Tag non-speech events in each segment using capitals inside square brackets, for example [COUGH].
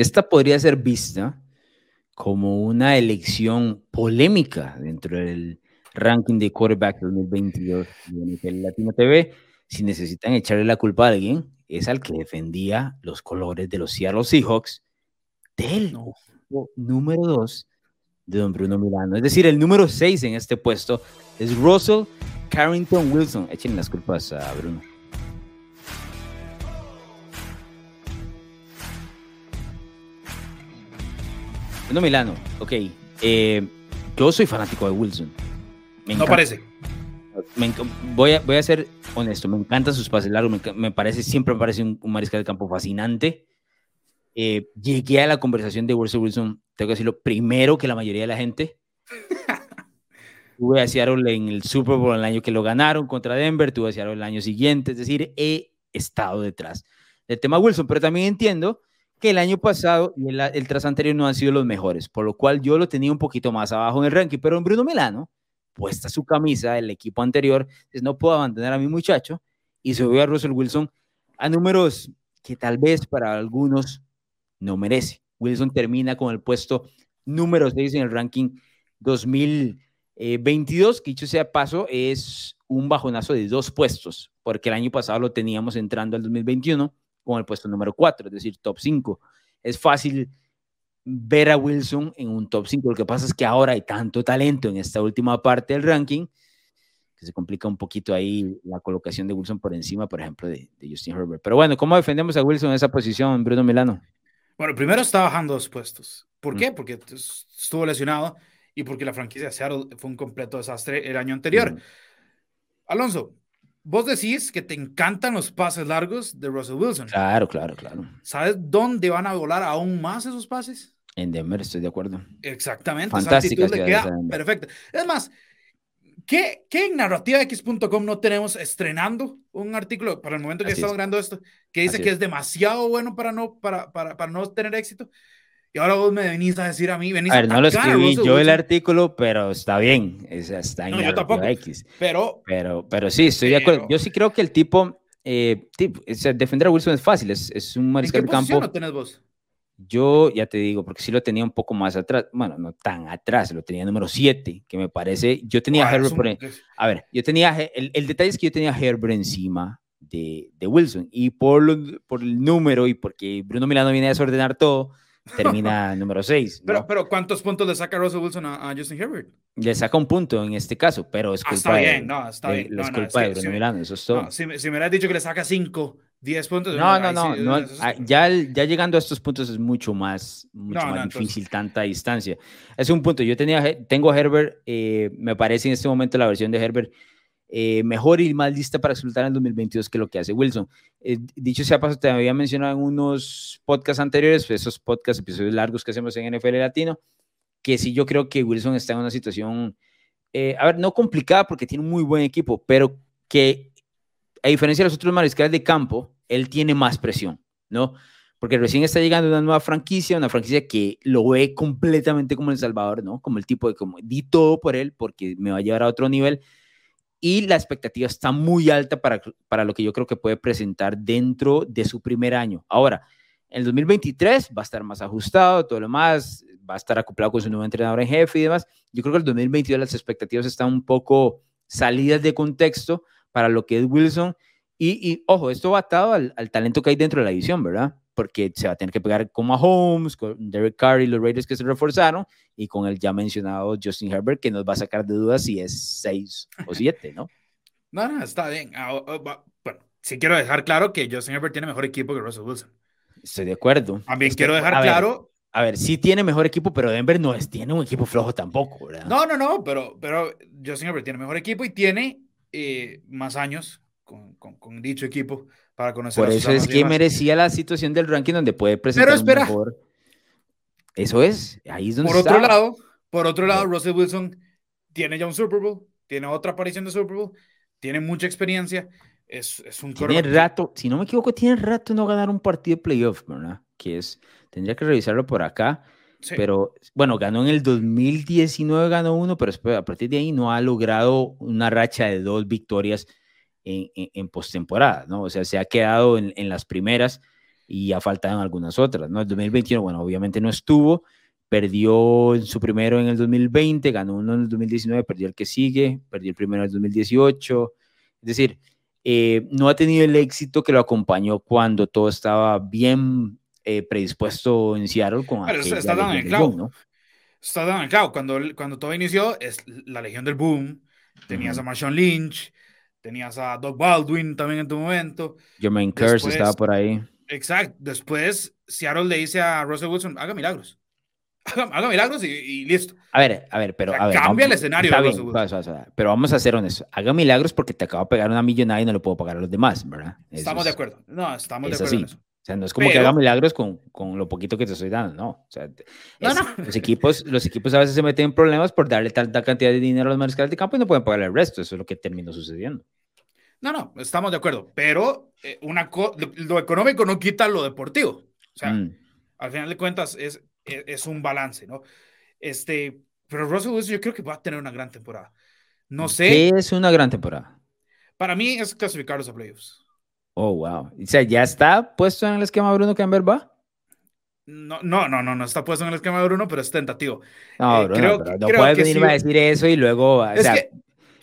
esta podría ser vista como una elección polémica dentro del ranking de quarterback 2022 de Latino TV. Si necesitan echarle la culpa a alguien, es al que defendía los colores de los Seattle Seahawks del número 2 de don Bruno Milano. Es decir, el número 6 en este puesto es Russell Carrington Wilson. Echen las culpas a Bruno. Bruno Milano, ok. Eh, yo soy fanático de Wilson. no parece. voy, a, voy a ser honesto, me encantan sus pases largos, me, parece, siempre me parece un, mariscal de campo fascinante. Eh, llegué a la conversación de Russell Wilson, tengo que decirlo, primero que la mayoría de la gente. [LAUGHS] tuve a Seattle en el Super Bowl el año que lo ganaron contra Denver, tuve a Seattle el año siguiente, es decir, he estado detrás del tema Wilson, pero también entiendo que el año pasado y el, tras anterior no han sido los mejores, por lo cual yo lo tenía un poquito más abajo en el ranking, pero Bruno Milano, puesta su camisa del equipo anterior, pues no puedo abandonar a mi muchacho y subió a Russell Wilson a números que tal vez para algunos no merece. Wilson termina con el puesto número 6 en el ranking 2022, que dicho sea paso, es un bajonazo de dos puestos, porque el año pasado lo teníamos entrando al 2021 con el puesto número 4, es decir, top 5. Es fácil ver a Wilson en un top 5. Lo que pasa es que ahora hay tanto talento en esta última parte del ranking que se complica un poquito ahí la colocación de Wilson por encima, por ejemplo, de, Justin Herbert. Pero bueno, ¿cómo defendemos a Wilson en esa posición, Bruno Milano? Bueno, primero está bajando dos puestos. ¿Por mm. qué? Porque estuvo lesionado y porque la franquicia de Seattle fue un completo desastre el año anterior. Mm. Alonso, vos decís que te encantan los pases largos de Russell Wilson. Claro, claro, claro. ¿Sabes dónde van a volar aún más esos pases? En Denver, estoy de acuerdo. Exactamente. Fantástica. Esa queda perfecta. Es más, ¿qué, ¿qué en narrativax.com no tenemos estrenando un artículo para el momento que estamos grabando esto que dice que es. demasiado bueno para no, para, para, para no tener éxito? Y ahora vos me venís a decir a mí, venís a ver, no lo escribí yo el artículo, pero está bien, está en no, yo tampoco, X. Pero, pero, pero sí, estoy de acuerdo. Yo sí creo que el tipo, eh, tipo defender a Wilson es fácil, es, es un mariscal de campo. ¿En tenés vos? Yo ya te digo, porque sí lo tenía un poco más atrás, bueno, no tan atrás, lo tenía número 7, que me parece, yo tenía Herbert por, a ver, yo tenía, el, el, detalle es que yo tenía Herbert encima de, de Wilson, y por, por el número y porque Bruno Milano viene a desordenar todo, termina [LAUGHS] número 6. Pero, pero ¿cuántos puntos le saca Russell Wilson a, Justin Herbert? Le saca un punto en este caso, pero es ah, culpa está bien, no, está bien. es culpa de Bruno Milano, eso es todo. si, si, me hubieras dicho que le saca 5, 10 puntos. No, no, no, no, ah, ya, ya llegando a estos puntos es mucho más, mucho más difícil tanta distancia. Es un punto, yo tenía, tengo a Herbert, eh, me parece en este momento la versión de Herbert eh, mejor y más lista para resultar en 2022 que lo que hace Wilson. Eh, dicho sea paso, te había mencionado en unos podcasts anteriores, esos podcasts, episodios largos que hacemos en NFL Latino, que sí yo creo que Wilson está en una situación, eh, a ver, no complicada porque tiene un muy buen equipo, pero que a diferencia de los otros mariscales de campo, él tiene más presión, ¿no? Porque recién está llegando una nueva franquicia, una franquicia que lo ve completamente como El Salvador, ¿no? Como el tipo de, como, di todo por él porque me va a llevar a otro nivel y la expectativa está muy alta para, para lo que yo creo que puede presentar dentro de su primer año. Ahora, en el 2023 va a estar más ajustado, todo lo más, va a estar acoplado con su nuevo entrenador en jefe y demás. Yo creo que el 2022 las expectativas están un poco salidas de contexto para lo que es Wilson. Y, ojo, esto va atado al, al talento que hay dentro de la edición, ¿verdad? Porque se va a tener que pegar con Mahomes, con Derek Carr y los Raiders que se reforzaron, y con el ya mencionado Justin Herbert, que nos va a sacar de dudas si es 6 o 7, ¿no? [LAUGHS] No, no, está bien. Ah, bueno, sí quiero dejar claro que Justin Herbert tiene mejor equipo que Russell Wilson. Estoy de acuerdo. También quiero dejar claro. a ver, sí tiene mejor equipo, pero Denver no es, tiene un equipo flojo tampoco, ¿verdad? No, no, no, pero, pero Justin Herbert tiene mejor equipo y tiene eh, más años con, con, con dicho equipo para conocer Por eso es que merecía la situación del ranking donde puede presentar Pero espera. mejor. Eso es, ahí es donde Por otro lado, por otro lado, Russell Wilson tiene ya un Super Bowl, tiene otra aparición de Super Bowl, tiene mucha experiencia, es, es un Tiene rato, si no me equivoco, tiene rato no ganar un partido de playoff, ¿verdad? Que es, tendría que revisarlo por acá. Pero bueno, ganó en el 2019, ganó uno, pero a partir de ahí no ha logrado una racha de dos victorias en, en, postemporada, ¿no? O sea, se ha quedado en, las primeras. y ya faltan algunas otras, ¿no? El 2021, bueno, obviamente no estuvo, perdió en su primero en el 2020, ganó uno en el 2019, perdió el que sigue, perdió el primero en el 2018, es decir, eh, no ha tenido el éxito que lo acompañó cuando todo estaba bien eh, predispuesto en Seattle con Pero está dando el clavo, ¿no? Está dando el clavo. Cuando, cuando todo inició, es la Legión del Boom, tenías a Marshawn Lynch, tenías a Doug Baldwin también en tu momento. Jermaine Curse estaba por ahí. Exacto. Después, Seattle le dice a Russell Wilson, haga milagros. [LAUGHS] Haga, milagros y, listo. A ver, a ver, pero. a ver, cambia el escenario. pero vamos a ser honestos. Haga milagros porque te acaba de pegar una millonada y no le puedo pagar a los demás, ¿verdad? estamos de acuerdo. No, estamos de acuerdo en eso. Sea, no es como que haga milagros con, con, lo poquito que te estoy dando, no. O sea, Los, equipos, los equipos a veces se meten en problemas por darle tanta cantidad de dinero a los mariscales de campo y no pueden pagar el resto. Eso es lo que terminó sucediendo. No, no, estamos de acuerdo. Pero eh, una lo, económico no quita lo deportivo. O sea, mm. al final de cuentas es, e, es, un balance, ¿no? Este, pero Russell Wilson yo creo que va a tener una gran temporada. No sé. ¿Qué es una gran temporada? Para mí es clasificarlos a playoffs. Oh, wow. O sea, ¿ya está puesto en el esquema Bruno Camber va? No, no, no, no, no está puesto en el esquema de Bruno, pero es tentativo. No, eh, Bruno, creo, no puedes venirme a decir eso y luego, o sea,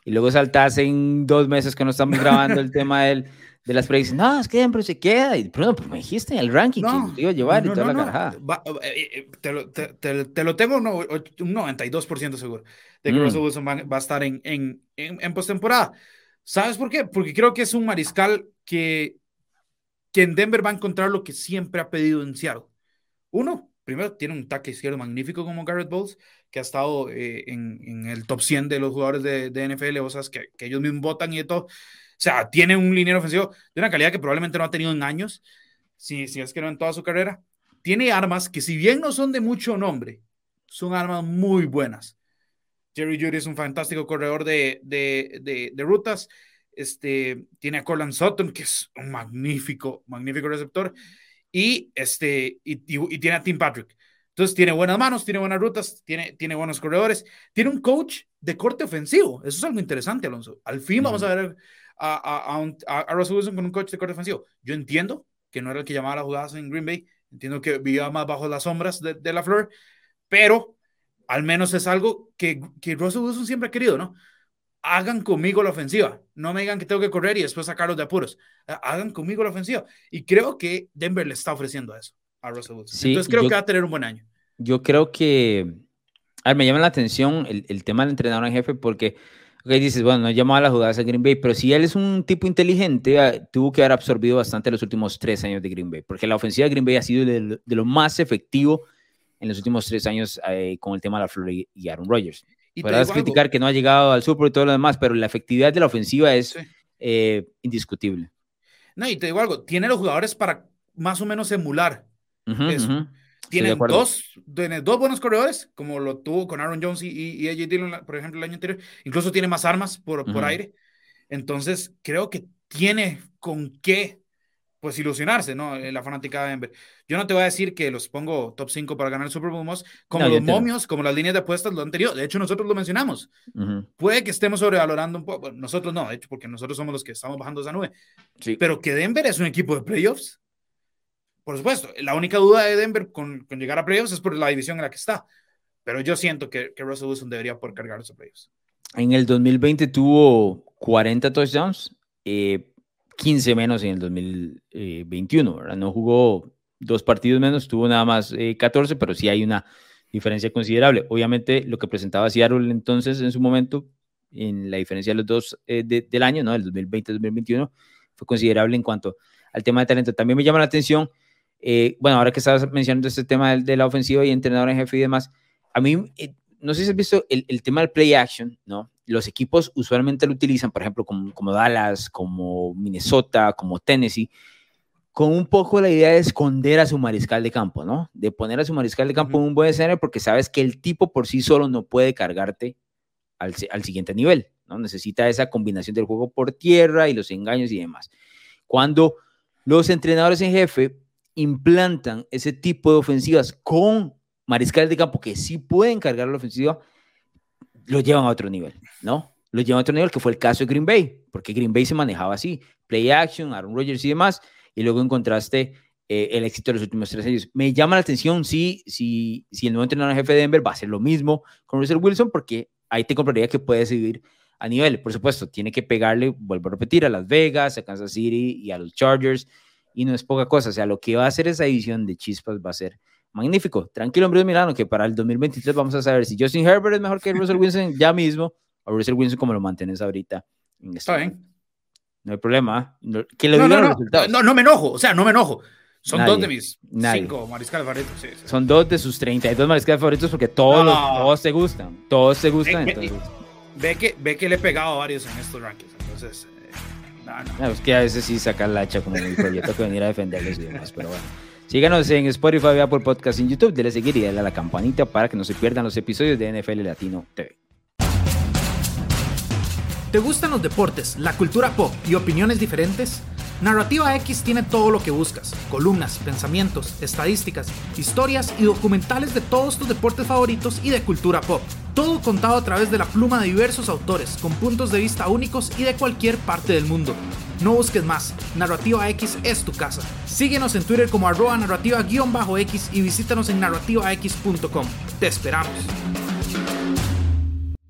y luego saltas en dos meses que no estamos grabando el tema del, de las predicciones. No, es que siempre se queda. Y Bruno, pues me dijiste el ranking no, que te iba a llevar y toda la carajada. Eh, eh, te, lo, te, te, lo tengo un, un 92% seguro de que mm. Russell Wilson va, va, a estar en, en, en, en postemporada. ¿Sabes por qué? Porque creo que es un mariscal que, que en Denver va a encontrar lo que siempre ha pedido en Seattle. Uno, primero, tiene un tackle izquierdo magnífico como Garrett Bowles, que ha estado eh, en, el top 100 de los jugadores de, de NFL, o sea, que, ellos mismos votan y de todo. O sea, tiene un liniero ofensivo de una calidad que probablemente no ha tenido en años, si, si es que no en toda su carrera. Tiene armas que, si bien no son de mucho nombre, son armas muy buenas. Jerry Judy es un fantástico corredor de, de, de rutas. Este, tiene a Colin Sutton, que es un magnífico, magnífico receptor y, este, y, tiene a Tim Patrick. Entonces tiene buenas manos, tiene buenas rutas, tiene, tiene buenos corredores, tiene un coach de corte ofensivo. Eso es algo interesante, Alonso. Al fin vamos a ver a, a, a, Russell Wilson con un coach de corte ofensivo. Yo entiendo que no era el que llamaba las jugadas en Green Bay, entiendo que vivía más bajo las sombras de, de la flor, pero al menos es algo que, que Russell Wilson siempre ha querido, ¿no? Hagan conmigo la ofensiva. No me digan que tengo que correr y después sacarlos de apuros. Hagan conmigo la ofensiva. Y creo que Denver le está ofreciendo eso a Russell Wilson. Entonces creo que va a tener un buen año. Yo creo que, a ver, me llama la atención el, el tema del entrenador en jefe porque, ok, dices, bueno, no llamaba a las jugadas a Green Bay, pero si él es un tipo inteligente, ah, tuvo que haber absorbido bastante los últimos tres años de Green Bay, porque la ofensiva de Green Bay ha sido de, lo más efectivo en los últimos tres años eh, con el tema de la Florida y Aaron Rodgers. Y Podrás criticar que no ha llegado al Super y todo lo demás, pero la efectividad de la ofensiva es eh, indiscutible. No, y te digo algo, tiene los jugadores para más o menos emular eso. Tienen dos, tiene dos buenos corredores, como lo tuvo con Aaron Jones y, y, AJ Dillon, por ejemplo, el año anterior. Incluso tiene más armas por, por aire. Entonces, creo que tiene con qué pues ilusionarse, ¿no? La fanática de Denver. Yo no te voy a decir que los pongo top 5 para ganar el Super Bowl, como los momios, como las líneas de apuestas lo anterior. De hecho, nosotros lo mencionamos. Puede que estemos sobrevalorando un poco. nosotros no, de hecho, porque nosotros somos los que estamos bajando esa nube. Sí. Pero que Denver es un equipo de playoffs. Por supuesto, la única duda de Denver con, con llegar a playoffs es por la división en la que está. Pero yo siento que, que Russell Wilson debería por cargar esos playoffs. En el 2020 tuvo 40 touchdowns. Eh, 15 menos en el 2021, ¿verdad? No jugó dos partidos menos, tuvo nada más 14, eh, pero sí hay una diferencia considerable. Obviamente, lo que presentaba Seattle entonces en su momento, en la diferencia de los dos eh, del año, ¿no? El 2020-2021, fue considerable en cuanto al tema de talento. También me llama la atención, eh, bueno, ahora que estabas mencionando este tema de, de, la ofensiva y entrenador en jefe y demás, a mí, no sé si has visto el, el tema del play action, ¿no? los equipos usualmente lo utilizan, por ejemplo, como, como, Dallas, como Minnesota, como Tennessee, con un poco la idea de esconder a su mariscal de campo, ¿no? De poner a su mariscal de campo en un buen escenario porque sabes que el tipo por sí solo no puede cargarte al, al siguiente nivel, ¿no? Necesita esa combinación del juego por tierra y los engaños y demás. Cuando los entrenadores en jefe implantan ese tipo de ofensivas con mariscales de campo que sí pueden cargar la ofensiva, lo llevan a otro nivel, ¿no? Lo llevan a otro nivel, que fue el caso de Green Bay, porque Green Bay se manejaba así, play action, Aaron Rodgers y demás, y luego encontraste eh, el éxito de los últimos tres años. Me llama la atención si, si, si el nuevo entrenador jefe de Denver va a hacer lo mismo con Russell Wilson, porque ahí te compraría que puede seguir a nivel. Por supuesto, tiene que pegarle, vuelvo a repetir, a Las Vegas, a Kansas City y a los Chargers, y no es poca cosa. O sea, lo que va a hacer esa división de chispas va a ser magnífico. Tranquilo, hombre Milano, que para el 2023 vamos a saber si Justin Herbert es mejor que Russell Wilson ya mismo, o Russell Wilson como lo mantienes ahorita. Está bien. No hay problema. Que lo no, no, no, no, no me enojo, o sea, no me enojo. Son dos de mis cinco mariscales favoritos. Son dos de sus 32 mariscales favoritos porque todos, todos te gustan. Todos te gustan. Ve, entonces. ve, que, ve que le he pegado a varios en estos rankings. Entonces, eh, no, no. Es que a veces sí saca la hacha como mi proyecto que venir a defenderlos y demás, pero bueno. Síganos en Spotify, Apple Podcast en YouTube, denle seguir y denle a la campanita para que no se pierdan los episodios de NFL Latino TV. ¿Te gustan los deportes, la cultura pop y opiniones diferentes? Narrativa X tiene todo lo que buscas, columnas, pensamientos, estadísticas, historias y documentales de todos tus deportes favoritos y de cultura pop. Todo contado a través de la pluma de diversos autores, con puntos de vista únicos y de cualquier parte del mundo. No busques más, Narrativa X es tu casa. Síguenos en Twitter como arroba narrativa-x y visítanos en narrativax.com. Te esperamos.